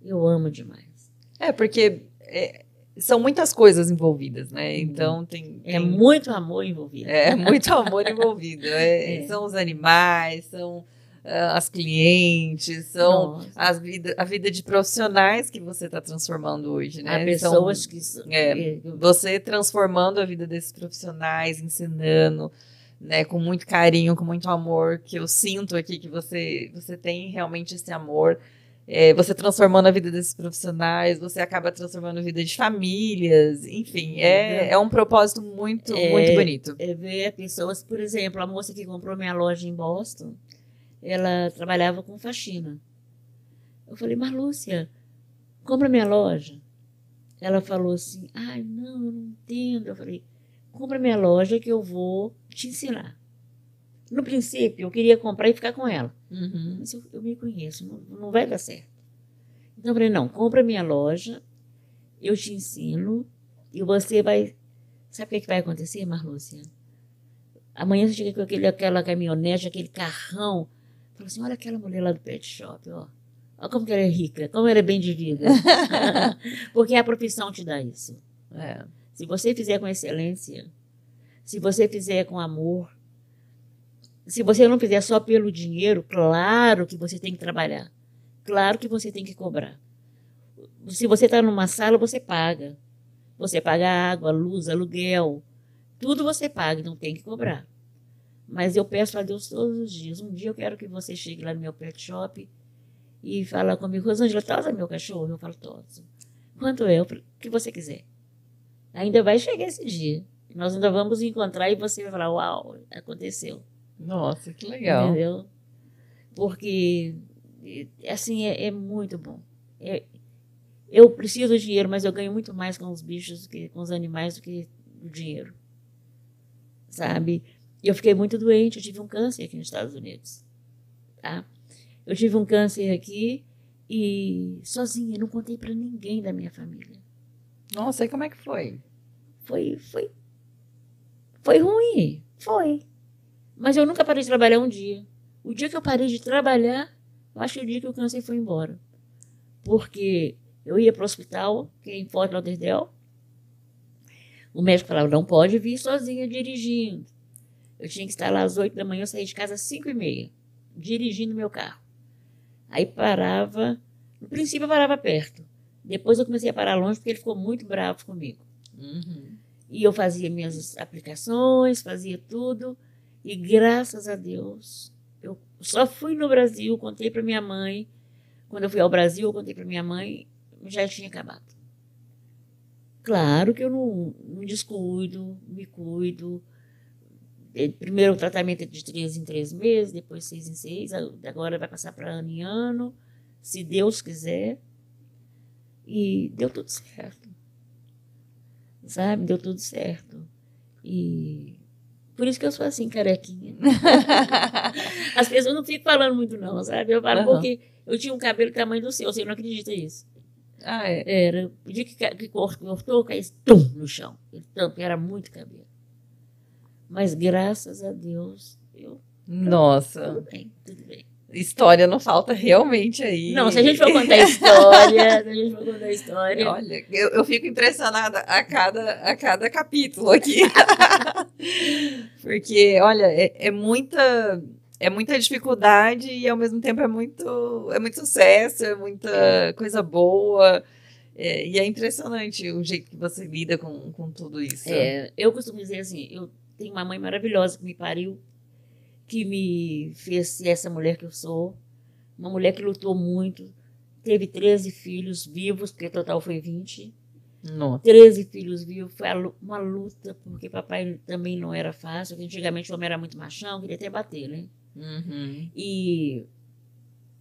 Eu amo demais. É, porque é, são muitas coisas envolvidas, né? Uhum. Então tem, é tem... É muito amor envolvido. É, muito amor envolvido. É, *laughs* é. São os animais, são ah, as clientes, são as vida, a vida de profissionais que você está transformando hoje, né? Há pessoas são, que é, você transformando a vida desses profissionais, ensinando, né, com muito carinho, com muito amor, que eu sinto aqui que você você tem realmente esse amor. É, você transformando a vida desses profissionais, você acaba transformando a vida de famílias, enfim, é, é um propósito muito, é, muito bonito. É ver pessoas, por exemplo, a moça que comprou minha loja em Boston, ela trabalhava com faxina. Eu falei, Marlúcia, compra minha loja. Ela falou assim, ai, não, eu não entendo. Eu falei, compra minha loja que eu vou te ensinar. No princípio, eu queria comprar e ficar com ela. Uhum. Mas eu, eu, me conheço, não, não vai dar certo. Então eu falei, não, compra minha loja, eu te ensino e você vai... Sabe o que, é que vai acontecer, Marlúcia? Amanhã você chega com aquele, aquela caminhonete, aquele carrão Falou assim: olha aquela mulher lá do pet shop, ó. Olha como ela é rica, como ela é bem de vida. *laughs* Porque a profissão te dá isso. É. Se você fizer com excelência, se você fizer com amor, se você não fizer só pelo dinheiro, claro que você tem que trabalhar. Claro que você tem que cobrar. Se você está numa sala, você paga. Você paga água, luz, aluguel. Tudo você paga, então tem que cobrar. Mas eu peço a Deus todos os dias. Um dia eu quero que você chegue lá no meu pet shop e fala comigo, Rosângela, traz meu cachorro? Eu falo, todos. Quanto é? O que você quiser. Ainda vai chegar esse dia. Nós ainda vamos encontrar e você vai falar, uau, aconteceu. Nossa, que legal. Entendeu? Porque, assim, é, é muito bom. É, eu preciso de dinheiro, mas eu ganho muito mais com os bichos, do que com os animais, do que o dinheiro. Sabe? E eu fiquei muito doente, eu tive um câncer aqui nos Estados Unidos. Tá? Eu tive um câncer aqui e sozinha, não contei para ninguém da minha família. Nossa, e como é que foi? Foi, foi, foi ruim, foi. Mas eu nunca parei de trabalhar um dia. O dia que eu parei de trabalhar, eu acho que o dia que o câncer foi embora. Porque eu ia para o hospital, que é em Fort Lauderdale, o médico falava, não pode vir sozinha dirigindo. Eu tinha que estar lá às oito da manhã, eu saí de casa às cinco e meia, dirigindo meu carro. Aí parava, no princípio eu parava perto. Depois eu comecei a parar longe porque ele ficou muito bravo comigo. Uhum. E eu fazia minhas aplicações, fazia tudo. E graças a Deus, eu só fui no Brasil, contei para minha mãe. Quando eu fui ao Brasil, eu contei para minha mãe, já tinha acabado. Claro que eu não, não descuido, me cuido, primeiro o tratamento é de três em três meses, depois seis em seis, agora vai passar para ano em ano, se Deus quiser. E deu tudo certo. Sabe? Deu tudo certo. E por isso que eu sou assim, carequinha. *laughs* As pessoas não ficam falando muito, não, sabe? Eu falo uhum. porque eu tinha um cabelo tamanho do seu, você não acredita nisso. Ah, é? Era. O dia que, que cortou, caí tum, no chão. Então, era muito cabelo. Mas graças a Deus, eu. Nossa. Tudo bem, tudo bem. História não falta realmente aí. Não, se a gente for contar *laughs* história, se a gente for contar história. Olha, eu, eu fico impressionada a cada, a cada capítulo aqui. *laughs* Porque, olha, é, é muita é muita dificuldade e ao mesmo tempo é muito é muito sucesso, é muita coisa boa. É, e é impressionante o jeito que você lida com, com tudo isso. É, eu costumo dizer assim, eu tenho uma mãe maravilhosa que me pariu, que me fez ser essa mulher que eu sou. Uma mulher que lutou muito, teve 13 filhos vivos, porque total foi 20. Nossa. 13 filhos vivos, foi uma luta, porque papai também não era fácil, antigamente o homem era muito machão, queria até bater, né? Uhum. E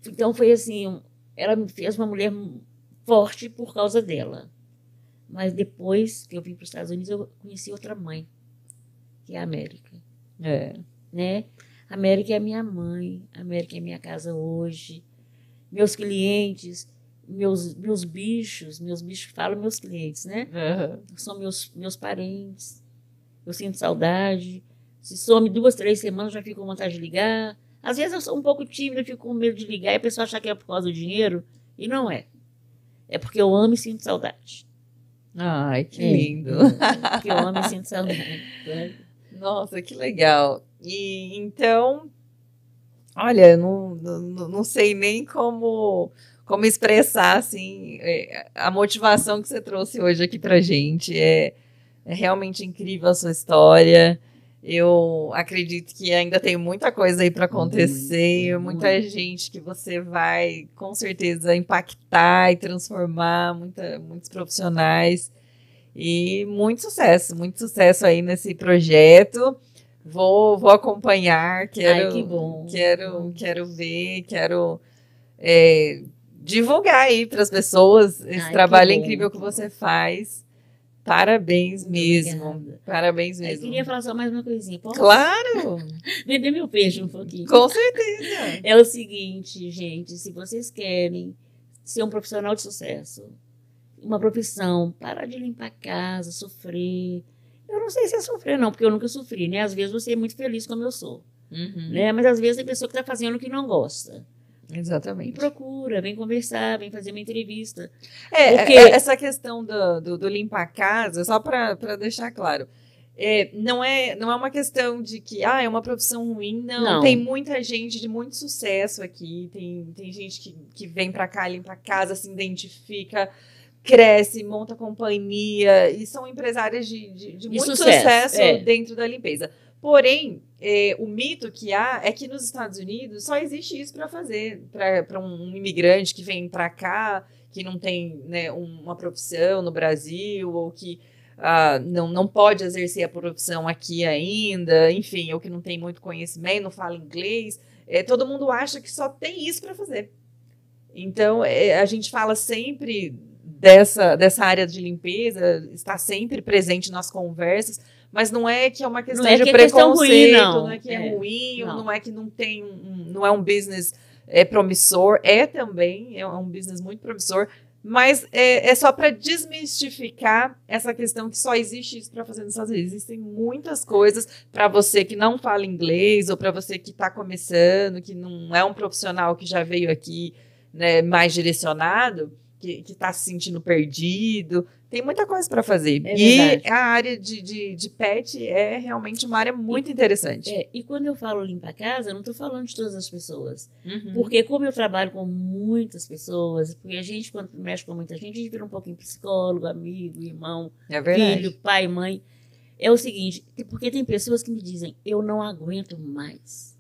então foi assim, ela me fez uma mulher forte por causa dela. Mas depois que eu vim para os Estados Unidos, eu conheci outra mãe, que é a América. É. Né? América é minha mãe, América é minha casa hoje. Meus clientes, meus, meus bichos, meus bichos falam meus clientes, né? Uhum. São meus, meus parentes. Eu sinto saudade. Se some duas, três semanas, já fico com vontade de ligar. Às vezes eu sou um pouco tímida, fico com medo de ligar e a pessoa acha que é por causa do dinheiro. E não é. É porque eu amo e sinto saudade. Ai, que é, lindo. É, porque eu amo e sinto saudade. Né? *laughs* Nossa, que legal. E então, olha, não, não, não sei nem como como expressar assim é, a motivação que você trouxe hoje aqui para gente. É, é realmente incrível a sua história. Eu acredito que ainda tem muita coisa aí para acontecer, muito, muita muito. gente que você vai com certeza impactar e transformar, muita, muitos profissionais. E muito sucesso, muito sucesso aí nesse projeto. Vou, vou acompanhar, quero, Ai, que bom. quero, quero ver, quero é, divulgar aí para as pessoas esse Ai, trabalho incrível que você faz. Parabéns mesmo. Obrigada. Parabéns mesmo. Eu queria falar só mais uma coisinha. Posso? Claro! *laughs* Vender meu peixe um pouquinho. Com certeza. É o seguinte, gente, se vocês querem ser um profissional de sucesso, uma profissão, parar de limpar a casa, sofrer. Eu não sei se é sofrer, não, porque eu nunca sofri, né? Às vezes você é muito feliz como eu sou. Uhum. Né? Mas às vezes tem pessoa que está fazendo o que não gosta. Exatamente. Me procura, vem conversar, vem fazer uma entrevista. É, Porque... É, essa questão do, do, do limpar a casa, só para deixar claro, é, não, é, não é uma questão de que ah, é uma profissão ruim, não. não. Tem muita gente de muito sucesso aqui, tem, tem gente que, que vem para cá, limpa a casa, se identifica, cresce, monta companhia, e são empresárias de, de, de muito sucesso, sucesso é. dentro da limpeza. Porém, é, o mito que há é que nos Estados Unidos só existe isso para fazer, para um imigrante que vem para cá, que não tem né, uma profissão no Brasil, ou que ah, não, não pode exercer a profissão aqui ainda, enfim, ou que não tem muito conhecimento, não fala inglês. É, todo mundo acha que só tem isso para fazer. Então, é, a gente fala sempre dessa, dessa área de limpeza, está sempre presente nas conversas, mas não é que é uma questão é que de é preconceito, ruim, não. não. é que é, é ruim, não. não. é que não tem um, não é um business é promissor, é também, é um business muito promissor, mas é, é só para desmistificar essa questão que só existe isso para fazer nos Estados Unidos. Existem muitas coisas para você que não fala inglês ou para você que está começando, que não é um profissional que já veio aqui né, mais direcionado que está se sentindo perdido. Tem muita coisa para fazer. É e a área de, de, de, pet é realmente uma área muito e, interessante. É, e quando eu falo limpar a casa, eu não estou falando de todas as pessoas. Uhum. Porque como eu trabalho com muitas pessoas, porque a gente, quando mexe com muita gente, a gente vira um pouquinho psicólogo, amigo, irmão, é filho, pai, mãe. É o seguinte, porque tem pessoas que me dizem, eu não aguento mais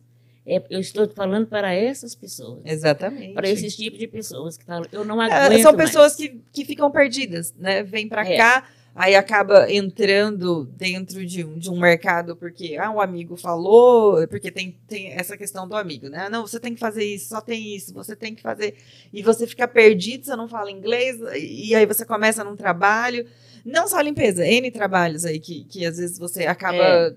é, eu estou falando para essas pessoas. Exatamente. Para esses tipos de pessoas que falam, eu não é, aguento é, São pessoas que, que ficam perdidas, né? Vêm para é. cá, aí acaba entrando dentro de um, de um mercado porque ah, um amigo falou, porque tem, tem essa questão do amigo, né? Não, você tem que fazer isso, só tem isso, você tem que fazer. E você fica perdido, você não fala inglês, e aí você começa num trabalho. Não só limpeza, N trabalhos aí que, que às vezes você acaba é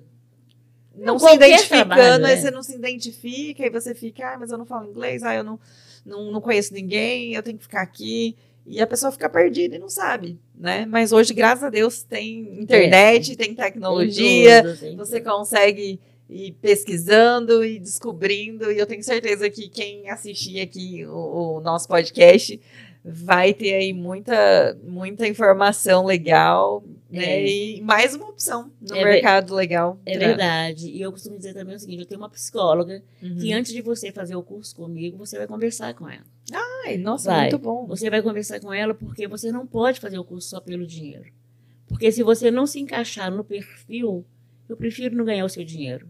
não, se identificando, trabalho, aí é. você não se identifica, e você fica, ah, mas eu não falo inglês, ah, eu não, não, não conheço ninguém, eu tenho que ficar aqui. E a pessoa fica perdida e não sabe, né? Mas hoje, graças a Deus, tem internet, é. tem tecnologia, tem tudo, tem você tudo. consegue e pesquisando e descobrindo. E eu tenho certeza que quem assistir aqui o, o nosso podcast vai ter aí muita, muita informação legal, né? É. E mais uma opção no é mercado legal. É pra... verdade. E eu costumo dizer também o seguinte: eu tenho uma psicóloga uhum. que antes de você fazer o curso comigo, você vai conversar com ela. Ai, nossa, vai. muito bom. Você vai conversar com ela porque você não pode fazer o curso só pelo dinheiro. Porque se você não se encaixar no perfil, eu prefiro não ganhar o seu dinheiro.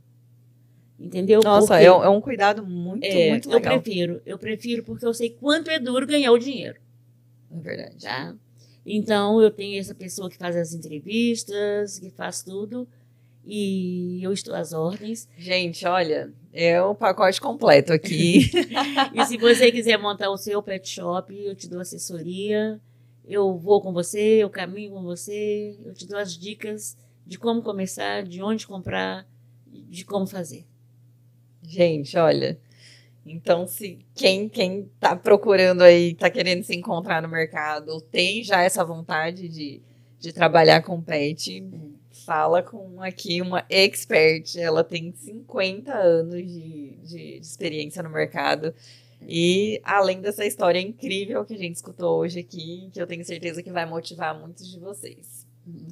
Entendeu? Nossa, porque, é, é, um cuidado muito, é, muito legal. Eu prefiro, eu prefiro porque eu sei quanto é duro ganhar o dinheiro. É verdade. Tá? Então, eu tenho essa pessoa que faz as entrevistas, que faz tudo, e eu estou às ordens. Gente, olha, é o pacote completo aqui. *laughs* e se você quiser montar o seu pet shop, eu te dou assessoria, eu vou com você, eu caminho com você, eu te dou as dicas de como começar, de onde comprar, de como fazer. Gente, olha. Então, se quem quem está procurando aí, está querendo se encontrar no mercado, ou tem já essa vontade de, de trabalhar com pet, fala com aqui uma expert. Ela tem 50 anos de, de, de experiência no mercado. E além dessa história incrível que a gente escutou hoje aqui, que eu tenho certeza que vai motivar muitos de vocês. Uhum.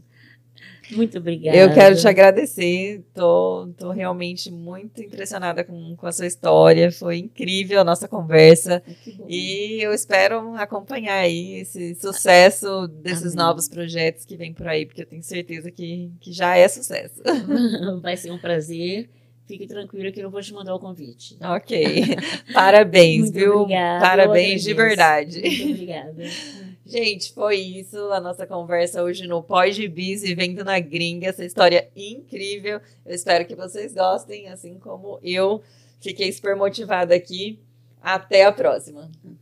Muito obrigada. Eu quero te agradecer. Tô, tô realmente muito impressionada com, com a sua história. Foi incrível a nossa conversa. E eu espero acompanhar aí esse sucesso desses Amém. novos projetos que vem por aí, porque eu tenho certeza que, que já é sucesso. *laughs* Vai ser um prazer. Fique tranquila que eu vou te mandar o convite. Ok. *laughs* Parabéns, Muito viu? Obrigada, Parabéns de verdade. Muito obrigada. Gente, foi isso a nossa conversa hoje no Pós Bis Vivendo na Gringa. Essa história incrível. Eu espero que vocês gostem, assim como eu fiquei super motivada aqui. Até a próxima.